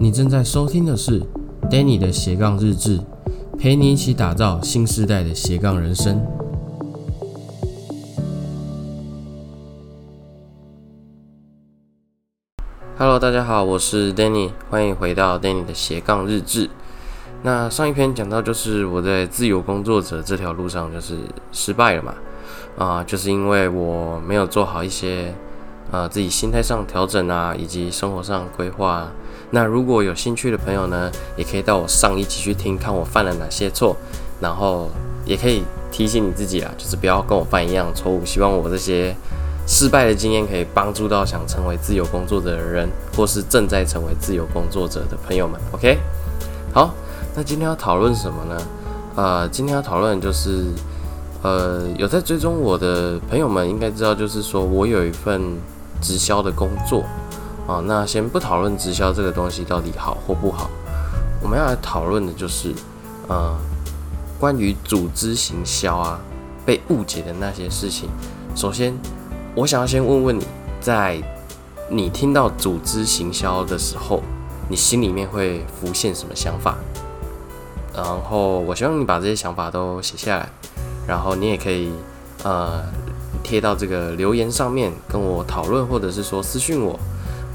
你正在收听的是 Danny 的斜杠日志，陪你一起打造新时代的斜杠人生。Hello，大家好，我是 Danny，欢迎回到 Danny 的斜杠日志。那上一篇讲到，就是我在自由工作者这条路上就是失败了嘛，啊，就是因为我没有做好一些呃自己心态上调整啊，以及生活上规划。那如果有兴趣的朋友呢，也可以到我上一期去听，看我犯了哪些错，然后也可以提醒你自己啊，就是不要跟我犯一样错误。希望我这些失败的经验可以帮助到想成为自由工作者的人，或是正在成为自由工作者的朋友们。OK，好，那今天要讨论什么呢？呃，今天要讨论就是，呃，有在追踪我的朋友们应该知道，就是说我有一份直销的工作。啊，那先不讨论直销这个东西到底好或不好，我们要来讨论的就是，呃，关于组织行销啊被误解的那些事情。首先，我想要先问问你，在你听到组织行销的时候，你心里面会浮现什么想法？然后，我希望你把这些想法都写下来，然后你也可以呃贴到这个留言上面跟我讨论，或者是说私信我。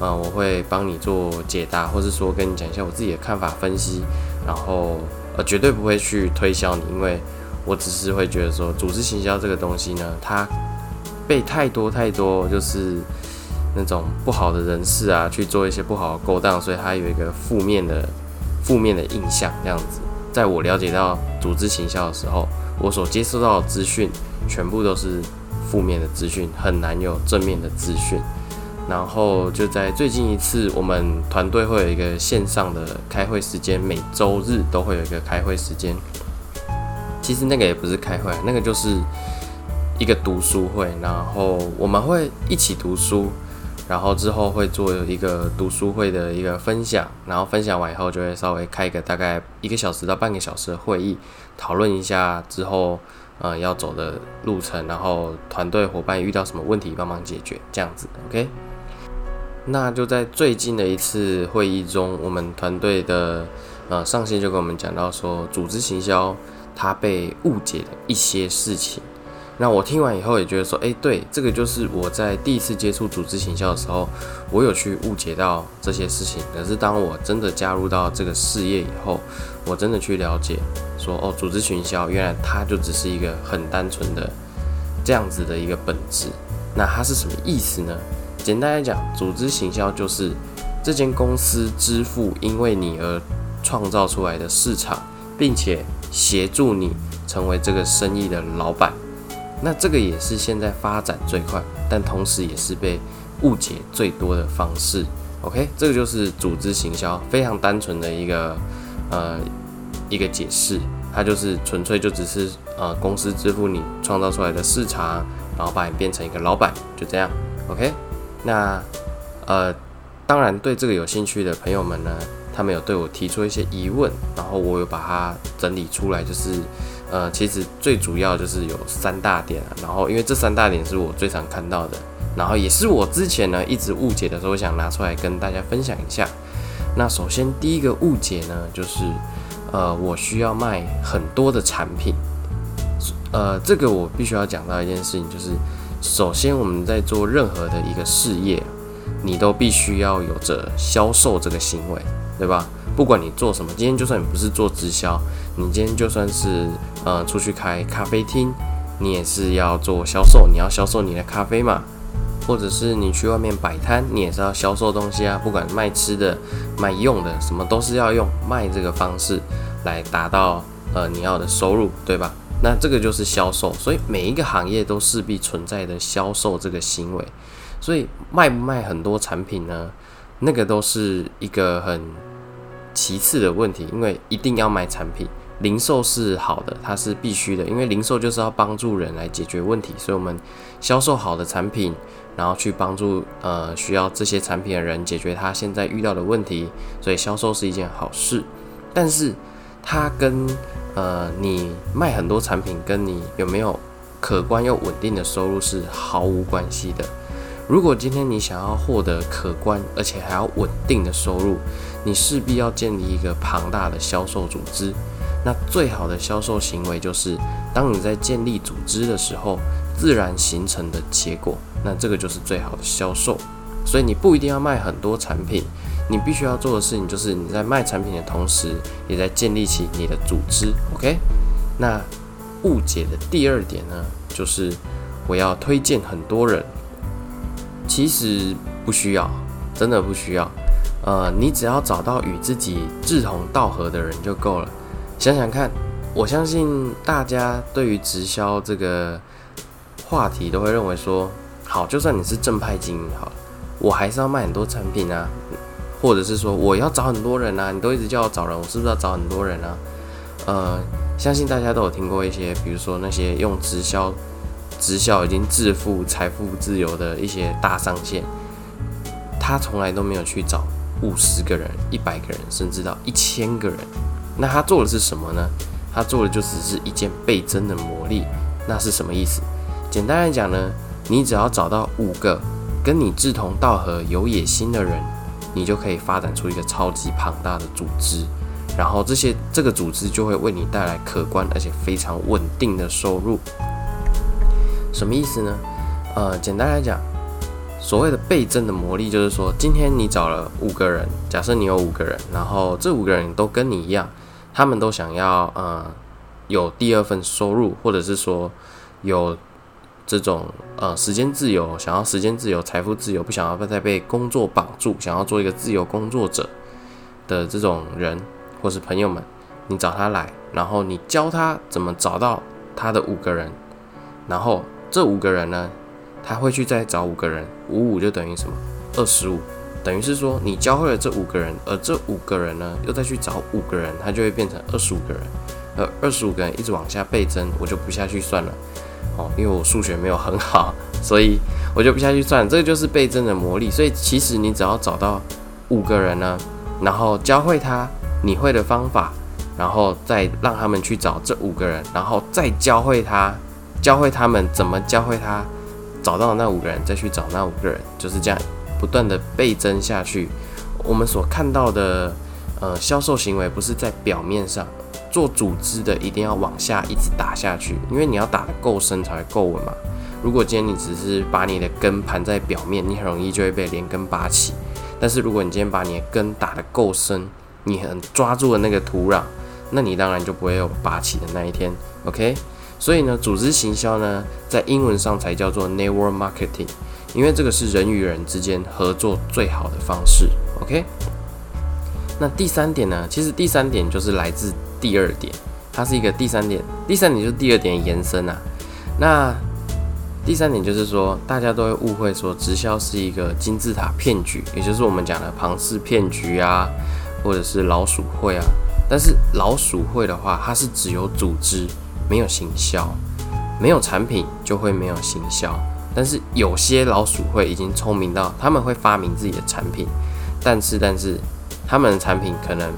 啊，我会帮你做解答，或是说跟你讲一下我自己的看法分析，然后呃绝对不会去推销你，因为我只是会觉得说组织行销这个东西呢，它被太多太多就是那种不好的人士啊去做一些不好的勾当，所以它有一个负面的负面的印象这样子。在我了解到组织行销的时候，我所接收到的资讯全部都是负面的资讯，很难有正面的资讯。然后就在最近一次，我们团队会有一个线上的开会时间，每周日都会有一个开会时间。其实那个也不是开会，那个就是一个读书会。然后我们会一起读书，然后之后会做一个读书会的一个分享。然后分享完以后，就会稍微开一个大概一个小时到半个小时的会议，讨论一下之后呃要走的路程，然后团队伙伴遇到什么问题帮忙解决，这样子，OK。那就在最近的一次会议中，我们团队的呃上线就跟我们讲到说，组织行销它被误解的一些事情。那我听完以后也觉得说，哎，对，这个就是我在第一次接触组织行销的时候，我有去误解到这些事情。可是当我真的加入到这个事业以后，我真的去了解说，哦，组织行销原来它就只是一个很单纯的这样子的一个本质。那它是什么意思呢？简单来讲，组织行销就是这间公司支付因为你而创造出来的市场，并且协助你成为这个生意的老板。那这个也是现在发展最快，但同时也是被误解最多的方式。OK，这个就是组织行销非常单纯的一个呃一个解释，它就是纯粹就只是呃公司支付你创造出来的市场，然后把你变成一个老板，就这样。OK。那，呃，当然，对这个有兴趣的朋友们呢，他们有对我提出一些疑问，然后我有把它整理出来，就是，呃，其实最主要就是有三大点，然后因为这三大点是我最常看到的，然后也是我之前呢一直误解的时候，想拿出来跟大家分享一下。那首先第一个误解呢，就是，呃，我需要卖很多的产品，呃，这个我必须要讲到一件事情，就是。首先，我们在做任何的一个事业，你都必须要有着销售这个行为，对吧？不管你做什么，今天就算你不是做直销，你今天就算是呃出去开咖啡厅，你也是要做销售，你要销售你的咖啡嘛，或者是你去外面摆摊，你也是要销售东西啊，不管卖吃的、卖用的，什么都是要用卖这个方式来达到呃你要的收入，对吧？那这个就是销售，所以每一个行业都势必存在的销售这个行为，所以卖不卖很多产品呢？那个都是一个很其次的问题，因为一定要卖产品，零售是好的，它是必须的，因为零售就是要帮助人来解决问题，所以我们销售好的产品，然后去帮助呃需要这些产品的人解决他现在遇到的问题，所以销售是一件好事，但是它跟呃，你卖很多产品，跟你有没有可观又稳定的收入是毫无关系的。如果今天你想要获得可观而且还要稳定的收入，你势必要建立一个庞大的销售组织。那最好的销售行为就是，当你在建立组织的时候，自然形成的结果。那这个就是最好的销售。所以你不一定要卖很多产品，你必须要做的事情就是你在卖产品的同时，也在建立起你的组织。OK？那误解的第二点呢，就是我要推荐很多人，其实不需要，真的不需要。呃，你只要找到与自己志同道合的人就够了。想想看，我相信大家对于直销这个话题都会认为说，好，就算你是正派经营好。我还是要卖很多产品啊，或者是说我要找很多人啊，你都一直叫我找人，我是不是要找很多人啊？呃，相信大家都有听过一些，比如说那些用直销、直销已经致富、财富自由的一些大上线，他从来都没有去找五十个人、一百个人，甚至到一千个人。那他做的是什么呢？他做的就只是一件倍增的魔力。那是什么意思？简单来讲呢，你只要找到五个。跟你志同道合、有野心的人，你就可以发展出一个超级庞大的组织，然后这些这个组织就会为你带来可观而且非常稳定的收入。什么意思呢？呃，简单来讲，所谓的倍增的魔力，就是说，今天你找了五个人，假设你有五个人，然后这五个人都跟你一样，他们都想要呃有第二份收入，或者是说有。这种呃时间自由，想要时间自由、财富自由，不想要再被工作绑住，想要做一个自由工作者的这种人，或是朋友们，你找他来，然后你教他怎么找到他的五个人，然后这五个人呢，他会去再找五个人，五五就等于什么？二十五，等于是说你教会了这五个人，而这五个人呢，又再去找五个人，他就会变成二十五个人，而二十五个人一直往下倍增，我就不下去算了。哦，因为我数学没有很好，所以我就不下去算。这个就是倍增的魔力。所以其实你只要找到五个人呢，然后教会他你会的方法，然后再让他们去找这五个人，然后再教会他，教会他们怎么教会他找到那五个人，再去找那五个人，就是这样不断的倍增下去。我们所看到的呃销售行为，不是在表面上。做组织的一定要往下一直打下去，因为你要打得够深才会够稳嘛。如果今天你只是把你的根盘在表面，你很容易就会被连根拔起。但是如果你今天把你的根打得够深，你很抓住了那个土壤，那你当然就不会有拔起的那一天。OK，所以呢，组织行销呢，在英文上才叫做 network marketing，因为这个是人与人之间合作最好的方式。OK，那第三点呢，其实第三点就是来自。第二点，它是一个第三点，第三点就是第二点延伸啊。那第三点就是说，大家都会误会说直销是一个金字塔骗局，也就是我们讲的庞氏骗局啊，或者是老鼠会啊。但是老鼠会的话，它是只有组织没有行销，没有产品就会没有行销。但是有些老鼠会已经聪明到他们会发明自己的产品，但是但是他们的产品可能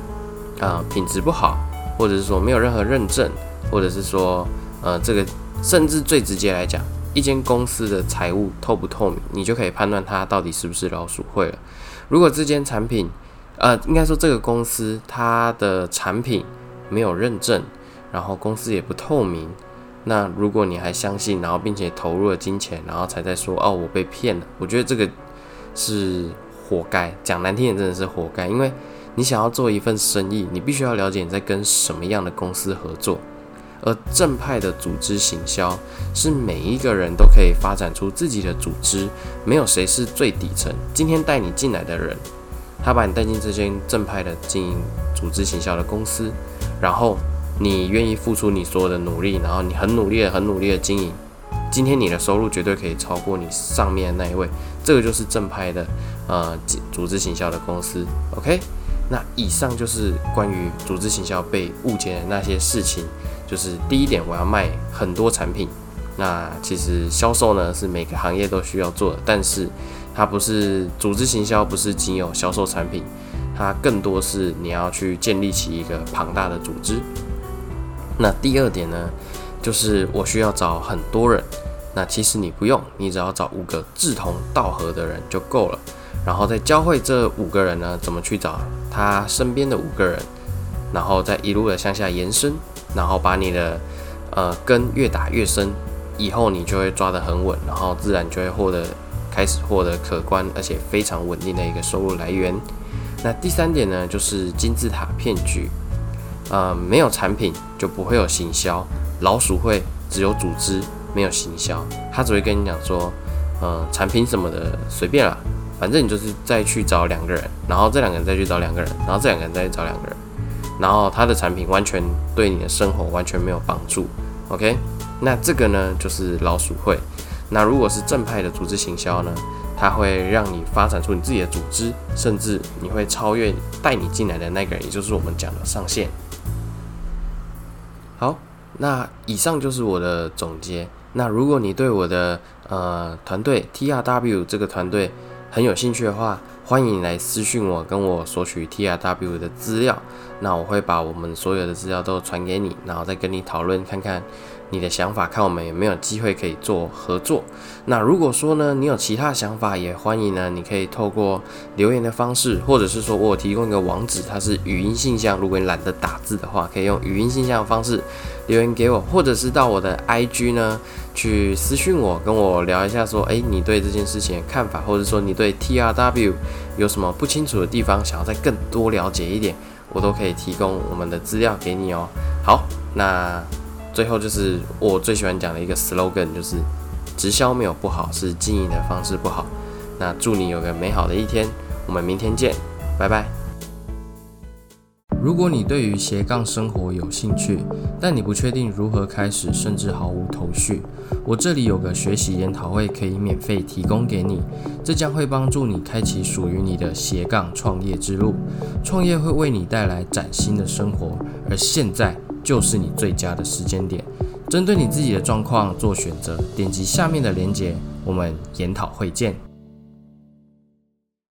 啊品质不好。或者是说没有任何认证，或者是说，呃，这个甚至最直接来讲，一间公司的财务透不透明，你就可以判断它到底是不是老鼠会了。如果这间产品，呃，应该说这个公司它的产品没有认证，然后公司也不透明，那如果你还相信，然后并且投入了金钱，然后才在说哦我被骗了，我觉得这个是活该，讲难听点真的是活该，因为。你想要做一份生意，你必须要了解你在跟什么样的公司合作。而正派的组织行销是每一个人都可以发展出自己的组织，没有谁是最底层。今天带你进来的人，他把你带进这间正派的经营组织行销的公司，然后你愿意付出你所有的努力，然后你很努力的、很努力的经营，今天你的收入绝对可以超过你上面那一位。这个就是正派的呃组织行销的公司。OK。那以上就是关于组织行销被误解的那些事情。就是第一点，我要卖很多产品。那其实销售呢是每个行业都需要做的，但是它不是组织行销，不是仅有销售产品，它更多是你要去建立起一个庞大的组织。那第二点呢，就是我需要找很多人。那其实你不用，你只要找五个志同道合的人就够了，然后再教会这五个人呢怎么去找他身边的五个人，然后再一路的向下延伸，然后把你的呃根越打越深，以后你就会抓得很稳，然后自然就会获得开始获得可观而且非常稳定的一个收入来源。那第三点呢，就是金字塔骗局，呃，没有产品就不会有行销，老鼠会只有组织。没有行销，他只会跟你讲说，呃，产品什么的随便啦，反正你就是再去找两个人，然后这两个人再去找两个人，然后这两个人再去找两个人，然后他的产品完全对你的生活完全没有帮助。OK，那这个呢就是老鼠会。那如果是正派的组织行销呢，它会让你发展出你自己的组织，甚至你会超越带你进来的那个人，也就是我们讲的上线。好，那以上就是我的总结。那如果你对我的呃团队 T R W 这个团队很有兴趣的话，欢迎来私信我，跟我索取 T R W 的资料。那我会把我们所有的资料都传给你，然后再跟你讨论看看。你的想法，看我们有没有机会可以做合作。那如果说呢，你有其他想法，也欢迎呢，你可以透过留言的方式，或者是说我提供一个网址，它是语音信箱。如果你懒得打字的话，可以用语音信箱的方式留言给我，或者是到我的 IG 呢去私讯我，跟我聊一下，说，诶，你对这件事情的看法，或者说你对 TRW 有什么不清楚的地方，想要再更多了解一点，我都可以提供我们的资料给你哦。好，那。最后就是我最喜欢讲的一个 slogan，就是直销没有不好，是经营的方式不好。那祝你有个美好的一天，我们明天见，拜拜。如果你对于斜杠生活有兴趣，但你不确定如何开始，甚至毫无头绪，我这里有个学习研讨会可以免费提供给你，这将会帮助你开启属于你的斜杠创业之路。创业会为你带来崭新的生活，而现在。就是你最佳的时间点，针对你自己的状况做选择，点击下面的链接，我们研讨会见。